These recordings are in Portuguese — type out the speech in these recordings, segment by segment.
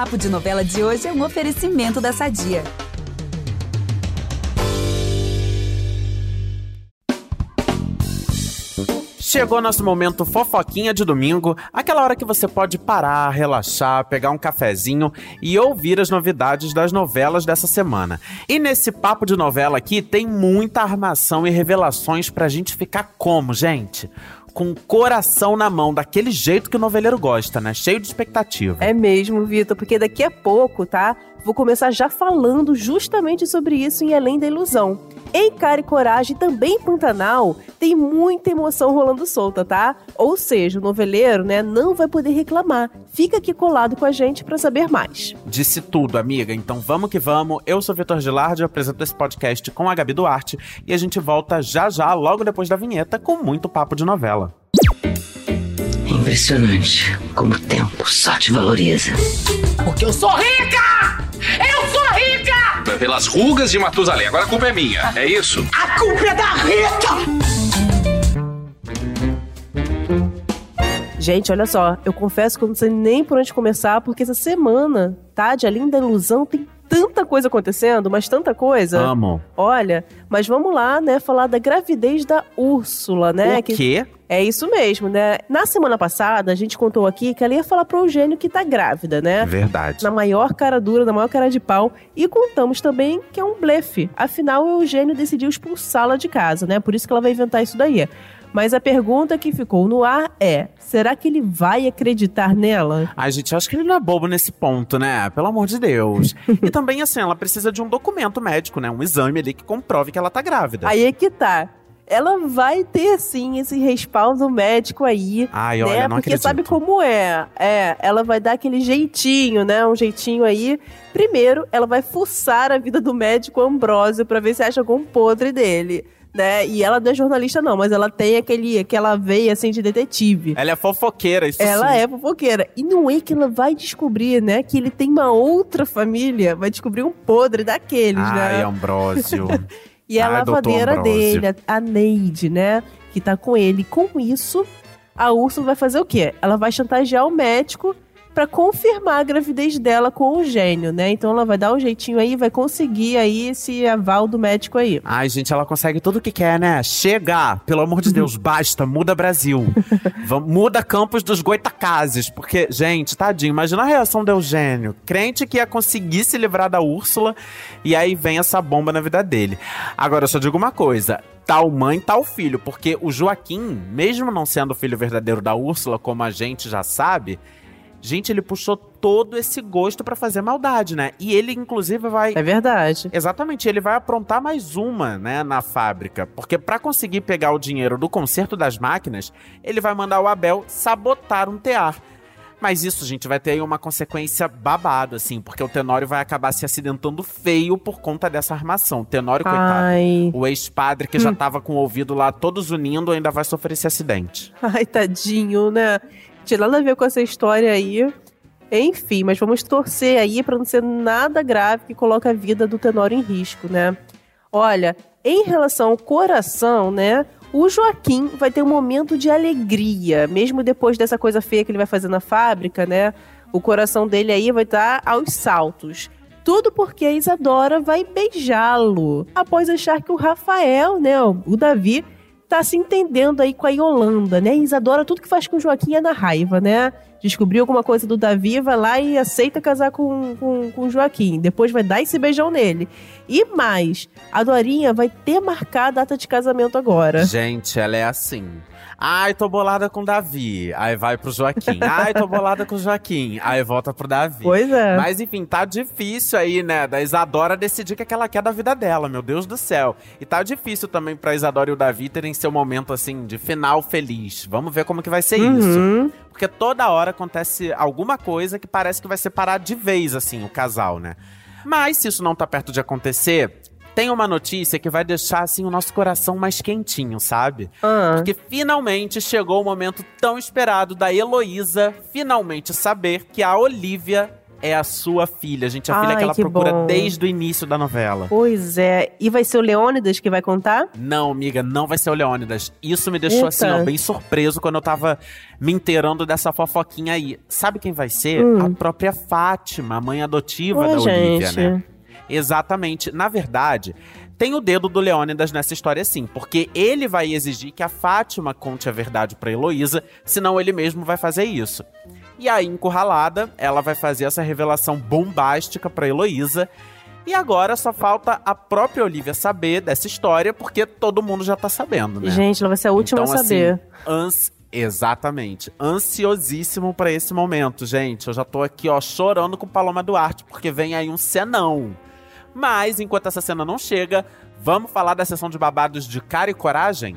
Papo de Novela de hoje é um oferecimento da Sadia. Chegou nosso momento fofoquinha de domingo, aquela hora que você pode parar, relaxar, pegar um cafezinho e ouvir as novidades das novelas dessa semana. E nesse papo de novela aqui tem muita armação e revelações pra gente ficar como, gente? Com o coração na mão, daquele jeito que o noveleiro gosta, né? Cheio de expectativa. É mesmo, Vitor, porque daqui a pouco, tá? Vou começar já falando justamente sobre isso em Além da Ilusão. Em Cara e Coragem, também em Pantanal, tem muita emoção rolando solta, tá? Ou seja, o noveleiro, né, não vai poder reclamar. Fica aqui colado com a gente para saber mais. Disse tudo, amiga. Então vamos que vamos. Eu sou Vitor Gilardi, apresento esse podcast com a Gabi Duarte e a gente volta já já, logo depois da vinheta, com muito papo de novela. É impressionante como o tempo só te valoriza. Porque eu sou rica! Eu sou rica! Pelas rugas de Matusalém. Agora a culpa é minha, é isso? A culpa é da Rita! Gente, olha só, eu confesso que eu não sei nem por onde começar, porque essa semana, tá? De Além da Ilusão, tem tanta coisa acontecendo, mas tanta coisa. Amo. Olha, mas vamos lá, né, falar da gravidez da Úrsula, né? O quê? É isso mesmo, né? Na semana passada, a gente contou aqui que ela ia falar pro Eugênio que tá grávida, né? Verdade. Na maior cara dura, na maior cara de pau. E contamos também que é um blefe. Afinal, o Eugênio decidiu expulsá-la de casa, né? Por isso que ela vai inventar isso daí. Mas a pergunta que ficou no ar é: será que ele vai acreditar nela? Ai, gente, acho que ele não é bobo nesse ponto, né? Pelo amor de Deus. e também, assim, ela precisa de um documento médico, né? Um exame ali que comprove que ela tá grávida. Aí é que tá. Ela vai ter, sim, esse respaldo médico aí. Ai, né? olha, não Porque acredito. sabe como é? É, ela vai dar aquele jeitinho, né? Um jeitinho aí. Primeiro, ela vai fuçar a vida do médico Ambrósio pra ver se acha algum podre dele. Né? E ela não é jornalista, não, mas ela tem aquele, aquela veia assim de detetive. Ela é fofoqueira, isso Ela sim. é fofoqueira. E não é que ela vai descobrir, né? Que ele tem uma outra família. Vai descobrir um podre daqueles, Ai, né? Ambrósio. E a doutor lavadeira dele, a- a Neide, né? Que tá com ele. Com isso, a Úrsula vai fazer o quê? Ela vai chantagear o médico pra confirmar a gravidez dela com o gênio, né? Então ela vai dar um jeitinho aí, vai conseguir aí esse aval do médico aí. Ai, gente, ela consegue tudo o que quer, né? Chega! Pelo amor de Deus, basta, muda Brasil. Muda campos dos goitacazes. Porque, gente, tadinho, imagina a reação do Eugênio. Crente que ia conseguir se livrar da Úrsula e aí vem essa bomba na vida dele. Agora, eu só digo uma coisa. Tal mãe, tal filho. Porque o Joaquim, mesmo não sendo o filho verdadeiro da Úrsula, como a gente já sabe, gente, ele puxou todo esse gosto pra fazer maldade, né? E ele, inclusive, vai É verdade. Exatamente, ele vai aprontar mais uma, né, na fábrica, porque pra conseguir pegar o dinheiro do conserto das máquinas, ele vai mandar o Abel sabotar um tear. Mas isso, gente, vai ter aí uma consequência babado, assim, porque o Tenório vai acabar se acidentando feio por conta dessa armação. O Tenório, coitado. Ai. O ex-padre que já tava com o ouvido lá todos unindo ainda vai sofrer esse acidente. Ai, tadinho, né? Tinha nada a ver com essa história aí. Enfim, mas vamos torcer aí pra não ser nada grave que coloque a vida do Tenório em risco, né? Olha, em relação ao coração, né? O Joaquim vai ter um momento de alegria, mesmo depois dessa coisa feia que ele vai fazer na fábrica, né? O coração dele aí vai estar aos saltos. Tudo porque a Isadora vai beijá-lo. Após achar que o Rafael, né, o Davi, tá se entendendo aí com a Yolanda, né? Isadora, tudo que faz com o Joaquim é na raiva, né? Descobriu alguma coisa do Davi, vai lá e aceita casar com, com, com o Joaquim. Depois vai dar esse beijão nele. E mais, a Dorinha vai ter marcar a data de casamento agora. Gente, ela é assim. Ai, tô bolada com o Davi. Aí vai pro Joaquim. Ai, tô bolada com o Joaquim. Aí volta pro Davi. Pois é. Mas enfim, tá difícil aí, né? Da Isadora decidir o que, é que ela quer da vida dela, meu Deus do céu. E tá difícil também pra Isadora e o Davi terem seu momento, assim, de final feliz. Vamos ver como que vai ser isso. Uhum. Porque toda hora acontece alguma coisa que parece que vai separar de vez, assim, o casal, né? Mas se isso não tá perto de acontecer, tem uma notícia que vai deixar, assim, o nosso coração mais quentinho, sabe? Ah. Porque finalmente chegou o momento tão esperado da Heloísa finalmente saber que a Olivia é a sua filha, gente. A Ai, filha que ela que procura bom. desde o início da novela. Pois é. E vai ser o Leônidas que vai contar? Não, amiga, não vai ser o Leônidas. Isso me deixou Eita. assim, ó, bem surpreso quando eu tava me inteirando dessa fofoquinha aí. Sabe quem vai ser? Hum. A própria Fátima, a mãe adotiva Ué, da Olivia, gente. né? Exatamente. Na verdade, tem o dedo do Leônidas nessa história sim, porque ele vai exigir que a Fátima conte a verdade pra Heloísa, senão ele mesmo vai fazer isso. E aí, encurralada, ela vai fazer essa revelação bombástica pra Heloísa. E agora só falta a própria Olivia saber dessa história, porque todo mundo já tá sabendo, né? Gente, ela vai ser a última então, a saber. Assim, ans... Exatamente. Ansiosíssimo pra esse momento, gente. Eu já tô aqui, ó, chorando com Paloma Duarte, porque vem aí um cenão. Mas, enquanto essa cena não chega, vamos falar da sessão de babados de cara e coragem?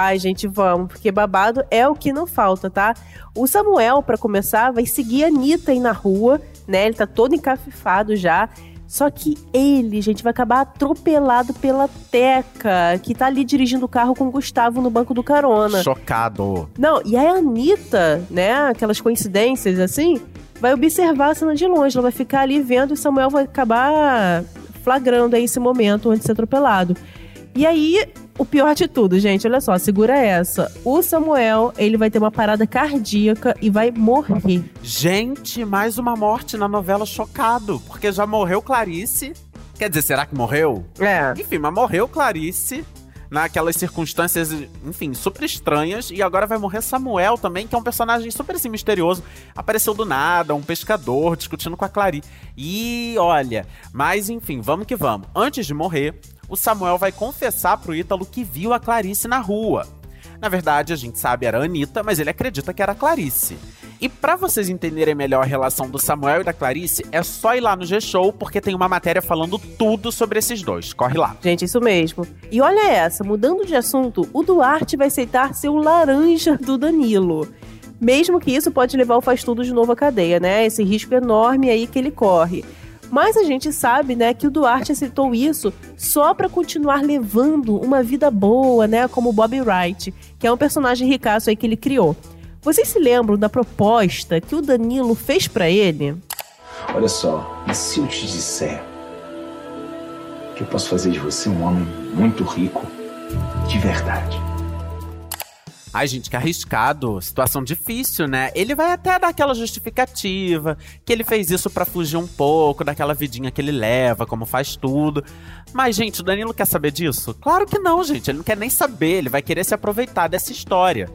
Ai, gente, vamos, porque babado é o que não falta, tá? O Samuel, pra começar, vai seguir a Anitta aí na rua, né? Ele tá todo encafifado já. Só que ele, gente, vai acabar atropelado pela Teca, que tá ali dirigindo o carro com o Gustavo no banco do carona. Chocado. Não, e a Anitta, né? Aquelas coincidências assim, vai observar a cena de longe. Ela vai ficar ali vendo e o Samuel vai acabar flagrando aí esse momento antes de ser atropelado. E aí, o pior de tudo, gente, olha só, segura essa. O Samuel, ele vai ter uma parada cardíaca e vai morrer. Gente, mais uma morte na novela chocado, porque já morreu Clarice. Quer dizer, será que morreu? É. Enfim, mas morreu Clarice naquelas circunstâncias, enfim, super estranhas. E agora vai morrer Samuel também, que é um personagem super assim misterioso. Apareceu do nada, um pescador discutindo com a Clarice. E olha, mas enfim, vamos que vamos. Antes de morrer, o Samuel vai confessar pro Ítalo que viu a Clarice na rua. Na verdade, a gente sabe era a Anitta, mas ele acredita que era a Clarice. E pra vocês entenderem melhor a relação do Samuel e da Clarice, é só ir lá no G-Show, porque tem uma matéria falando tudo sobre esses dois. Corre lá. Gente, isso mesmo. E olha essa, mudando de assunto, o Duarte vai aceitar ser o laranja do Danilo. Mesmo que isso pode levar o faz tudo de novo à cadeia, né? Esse risco enorme aí que ele corre. Mas a gente sabe, né, que o Duarte aceitou isso só pra continuar levando uma vida boa, né, como o Bob Wright, que é um personagem ricaço aí que ele criou. Vocês se lembram da proposta que o Danilo fez pra ele? Olha só, e se eu te disser que eu posso fazer de você um homem muito rico de verdade? Ai, gente, que arriscado. Situação difícil, né? Ele vai até dar aquela justificativa, que ele fez isso pra fugir um pouco daquela vidinha que ele leva, como faz tudo. Mas, gente, o Danilo quer saber disso? Claro que não, gente. Ele não quer nem saber, ele vai querer se aproveitar dessa história.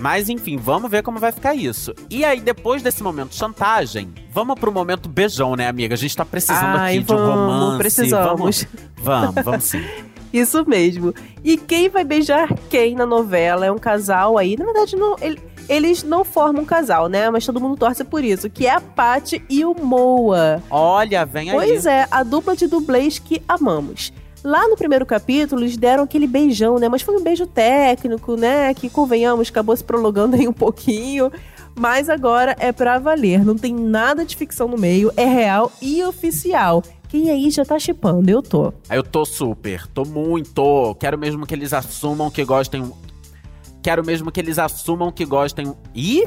Mas enfim, vamos ver como vai ficar isso. E aí, depois desse momento chantagem, vamos pro momento beijão, né, amiga? A gente tá precisando Ai, aqui de um vamos, romance. precisamos. Vamos, vamos, vamos sim. Isso mesmo. E quem vai beijar quem na novela é um casal aí. Na verdade, não, ele- eles não formam um casal, né? Mas todo mundo torce por isso. Que é a Paty e o Moa. Olha, vem aí. Pois é, a dupla de dublês que amamos. Lá no primeiro capítulo, eles deram aquele beijão, né? Mas foi um beijo técnico, né? Que, convenhamos, acabou se prolongando aí um pouquinho. Mas agora é pra valer. Não tem nada de ficção no meio. É real e oficial. Quem aí já tá chipando? Eu tô. Eu tô super, tô muito. Quero mesmo que eles assumam que gostem. Quero mesmo que eles assumam que gostem. Ih!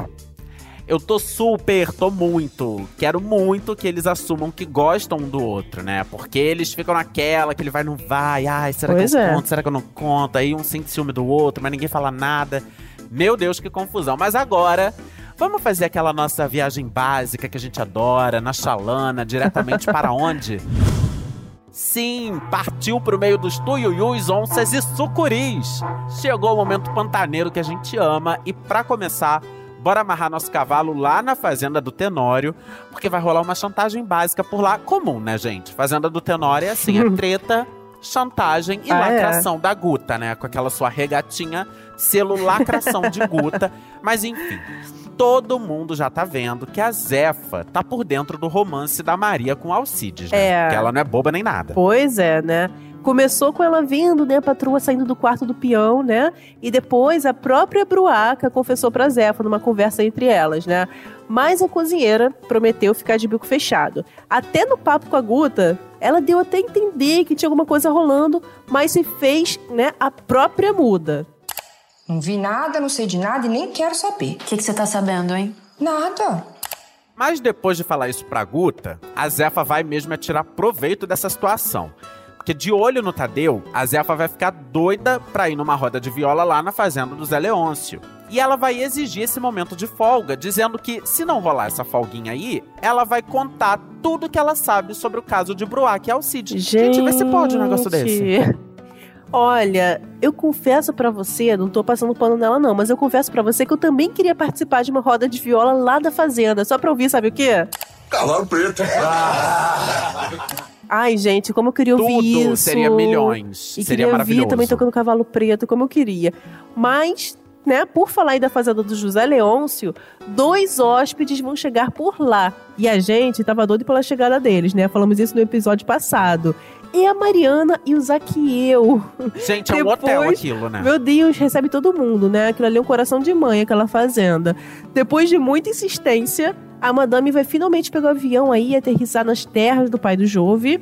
Eu tô super, tô muito. Quero muito que eles assumam que gostam um do outro, né? Porque eles ficam naquela que ele vai, não vai. Ai, será Pois que eu é. conto? Será que eu não conto? Aí um sente ciúme do outro, mas ninguém fala nada. Meu Deus, que confusão. Mas agora, vamos fazer aquela nossa viagem básica que a gente adora, na chalana, diretamente para onde? Sim, partiu pro meio dos tuiuius, onças e sucuris. Chegou o momento pantaneiro que a gente ama e pra começar, bora amarrar nosso cavalo lá na fazenda do Tenório, porque vai rolar uma chantagem básica por lá, comum, né, gente? Fazenda do Tenório é assim, é treta chantagem e Ah, é? lacração da Guta, né? Com aquela sua regatinha, selo lacração de Guta. Mas enfim, todo mundo já tá vendo que a Zefa tá por dentro do romance da Maria com Alcides, né? É. Que ela não é boba nem nada. Pois é, né? Começou com ela vendo, né, a patroa saindo do quarto do peão, né? E depois a própria Bruaca confessou pra Zefa numa conversa entre elas, né? Mas a cozinheira prometeu ficar de bico fechado. Até no papo com a Guta, ela deu até a entender que tinha alguma coisa rolando, mas se fez, né, a própria muda. Não vi nada, não sei de nada e nem quero saber. O que que você tá sabendo, hein? Nada. Mas depois de falar isso pra Guta, a Zefa vai mesmo é tirar proveito dessa situação. Porque de olho no Tadeu, a Zefa vai ficar doida pra ir numa roda de viola lá na fazenda do Zé Leôncio. E ela vai exigir esse momento de folga, dizendo que se não rolar essa folguinha aí, ela vai contar tudo que ela sabe sobre o caso de Bruac e Alcide. Gente, vê se pode um negócio desse. Olha, eu confesso pra você, não tô passando pano nela não, mas eu confesso pra você que eu também queria participar de uma roda de viola lá da fazenda, só pra ouvir, sabe o quê? Cavalo preto. Ai, gente, como eu queria ouvir Tudo isso. seria milhões. E seria queria ouvir maravilhoso. também tocando cavalo preto, como eu queria. Mas, né, por falar aí da fazenda do José Leôncio, dois hóspedes vão chegar por lá. E a gente tava doido pela chegada deles, né? Falamos isso no episódio passado. E a Mariana e o Zaquieu. Gente, é um Depois- hotel aquilo, né? Meu Deus, recebe todo mundo, né? Aquilo ali é um coração de mãe, aquela fazenda. Depois de muita insistência, a madame vai finalmente pegar o avião aí e aterrissar nas terras do pai do Jove.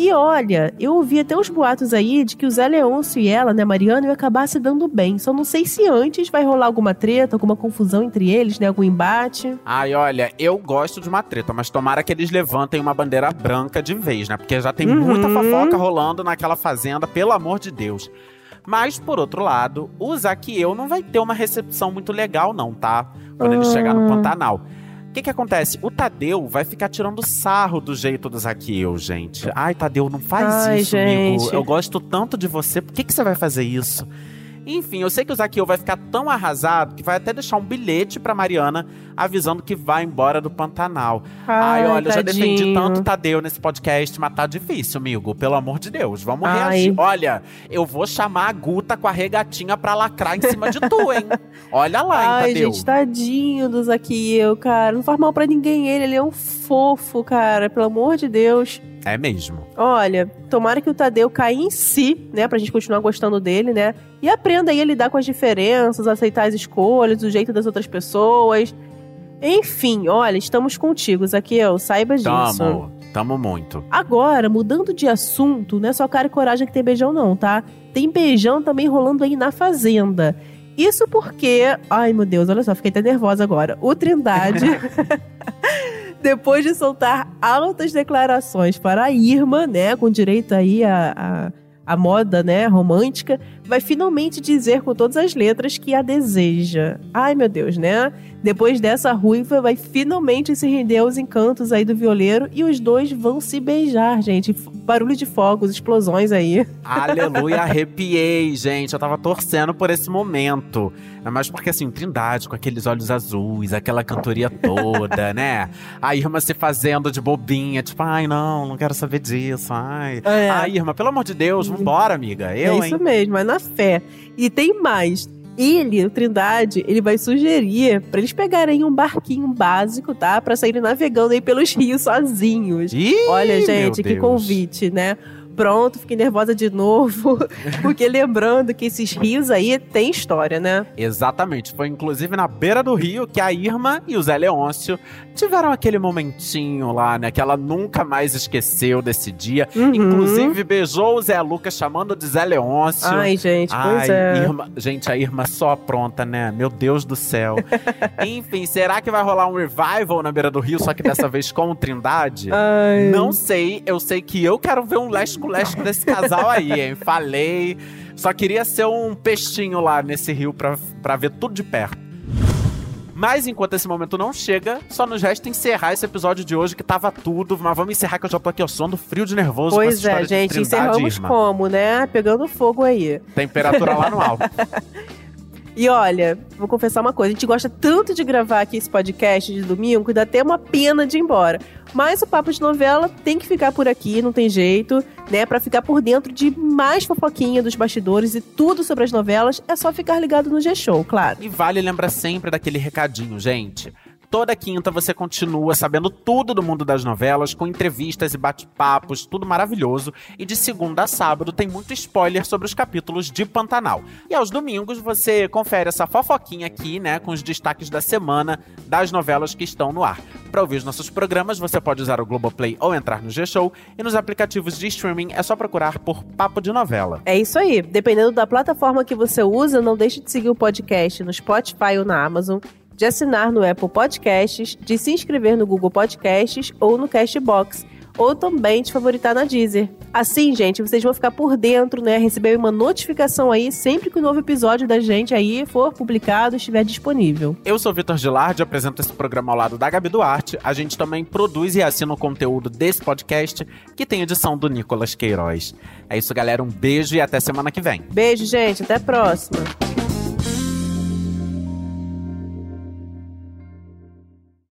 E olha, eu ouvi até uns boatos aí de que o Zé Leôncio e ela, né, Mariana, iam acabar se dando bem. Só não sei se antes vai rolar alguma treta, alguma confusão entre eles, né? Algum embate. Ai, olha, eu gosto de uma treta, mas tomara que eles levantem uma bandeira branca de vez, né? Porque já tem Uhum. muita fofoca rolando naquela fazenda, pelo amor de Deus. Mas, por outro lado, o Zaqueu não vai ter uma recepção muito legal, não, tá? Quando ele Ah. chegar no Pantanal. O que que acontece? O Tadeu vai ficar tirando sarro do jeito do Zaqueu, gente. Ai, Tadeu, não faz Ai, isso, amigo. gente. Eu gosto tanto de você. Por que, que você vai fazer isso? Enfim, eu sei que o Zaqueu vai ficar tão arrasado que vai até deixar um bilhete pra Mariana avisando que vai embora do Pantanal. Ai, Ai, olha, eu já defendi tanto Tadeu nesse podcast, mas tá difícil, amigo. Pelo amor de Deus, vamos Ai. reagir. Olha, eu vou chamar a Guta com a regatinha pra lacrar em cima de tu, hein? Olha lá, hein, Ai, Tadeu. gente, tadinho do Zaquieu, cara. Não faz mal pra ninguém ele, ele é um fofo, cara. Pelo amor de Deus. É mesmo. Olha, tomara que o Tadeu caia em si, né? Pra gente continuar gostando dele, né? E aprenda aí a lidar com as diferenças, aceitar as escolhas, o jeito das outras pessoas. Enfim, olha, estamos contigo, Zaqueu, saiba disso. Tamo, tamo muito. Agora, mudando de assunto, não é só cara e coragem que tem beijão, não, tá? Tem beijão também rolando aí na Fazenda. Isso porque. Ai, meu Deus, olha só, fiquei até nervosa agora. O Trindade. depois de soltar altas declarações para a Irma, né, com direito aí a, a, a moda, né, romântica, vai finalmente dizer com todas as letras que a deseja. Ai, meu Deus, né? Depois dessa ruiva, vai finalmente se render aos encantos aí do violeiro e os dois vão se beijar, gente. Barulho de fogos, explosões aí. Aleluia, arrepiei, gente. Eu tava torcendo por esse momento. É mais porque, assim, Trindade com aqueles olhos azuis, aquela cantoria toda, né? A Irma se fazendo de bobinha, tipo, ai, não, não quero saber disso. Ai, É. ai Irma, pelo amor de Deus, vambora, amiga. Eu, é isso hein? mesmo, é na fé. E tem mais. Ele, o Trindade, ele vai sugerir pra eles pegarem um barquinho básico, tá? Pra saírem navegando aí pelos rios sozinhos. Ih, Olha, gente, que Deus. convite, né? Pronto, fiquei nervosa de novo. Porque lembrando que esses rios aí têm história, né? Exatamente. Foi inclusive na beira do rio que a Irma e o Zé Leôncio tiveram aquele momentinho lá, né? Que ela nunca mais esqueceu desse dia. Uhum. Inclusive beijou o Zé Lucas chamando de Zé Leôncio. Ai, gente, pois Ai, é. Irma- gente, a Irma só pronta, né? Meu Deus do céu. Enfim, será que vai rolar um revival na beira do rio, só que dessa vez com o Trindade? Ai. Não sei, eu sei que eu quero ver um lesco-lesco desse casal aí, hein? Falei. Só queria ser um peixinho lá nesse rio pra, pra ver tudo de perto. Mas enquanto esse momento não chega, só nos resta encerrar esse episódio de hoje que tava tudo. Mas vamos encerrar que eu já tô aqui, ó, suando frio de nervoso Pois é, gente, encerramos como, né? Pegando fogo aí. Temperatura lá no alto. E olha, vou confessar uma coisa: a gente gosta tanto de gravar aqui esse podcast de domingo que dá até uma pena de ir embora. Mas o Papo de Novela tem que ficar por aqui, não tem jeito, né? Pra ficar por dentro de mais fofoquinha dos bastidores e tudo sobre as novelas, é só ficar ligado no G-Show, claro. E vale lembrar sempre daquele recadinho, gente. Toda quinta você continua sabendo tudo do mundo das novelas, com entrevistas e bate-papos, tudo maravilhoso. E de segunda a sábado tem muito spoiler sobre os capítulos de Pantanal. E aos domingos você confere essa fofoquinha aqui, né, com os destaques da semana das novelas que estão no ar. Para ouvir os nossos programas, você pode usar o Globoplay ou entrar no G-Show. E nos aplicativos de streaming é só procurar por Papo de Novela. É isso aí. Dependendo da plataforma que você usa, não deixe de seguir o podcast no Spotify ou na Amazon de assinar no Apple Podcasts, de se inscrever no Google Podcasts ou no Castbox, ou também de favoritar na Deezer. Assim, gente, vocês vão ficar por dentro, né? Receber uma notificação aí sempre que o um novo episódio da gente aí for publicado, estiver disponível. Eu sou Vitor Gilardi, apresento esse programa ao lado da Gabi Duarte. A gente também produz e assina o conteúdo desse podcast, que tem edição do Nicolas Queiroz. É isso, galera. Um beijo e até semana que vem. Beijo, gente. Até a próxima.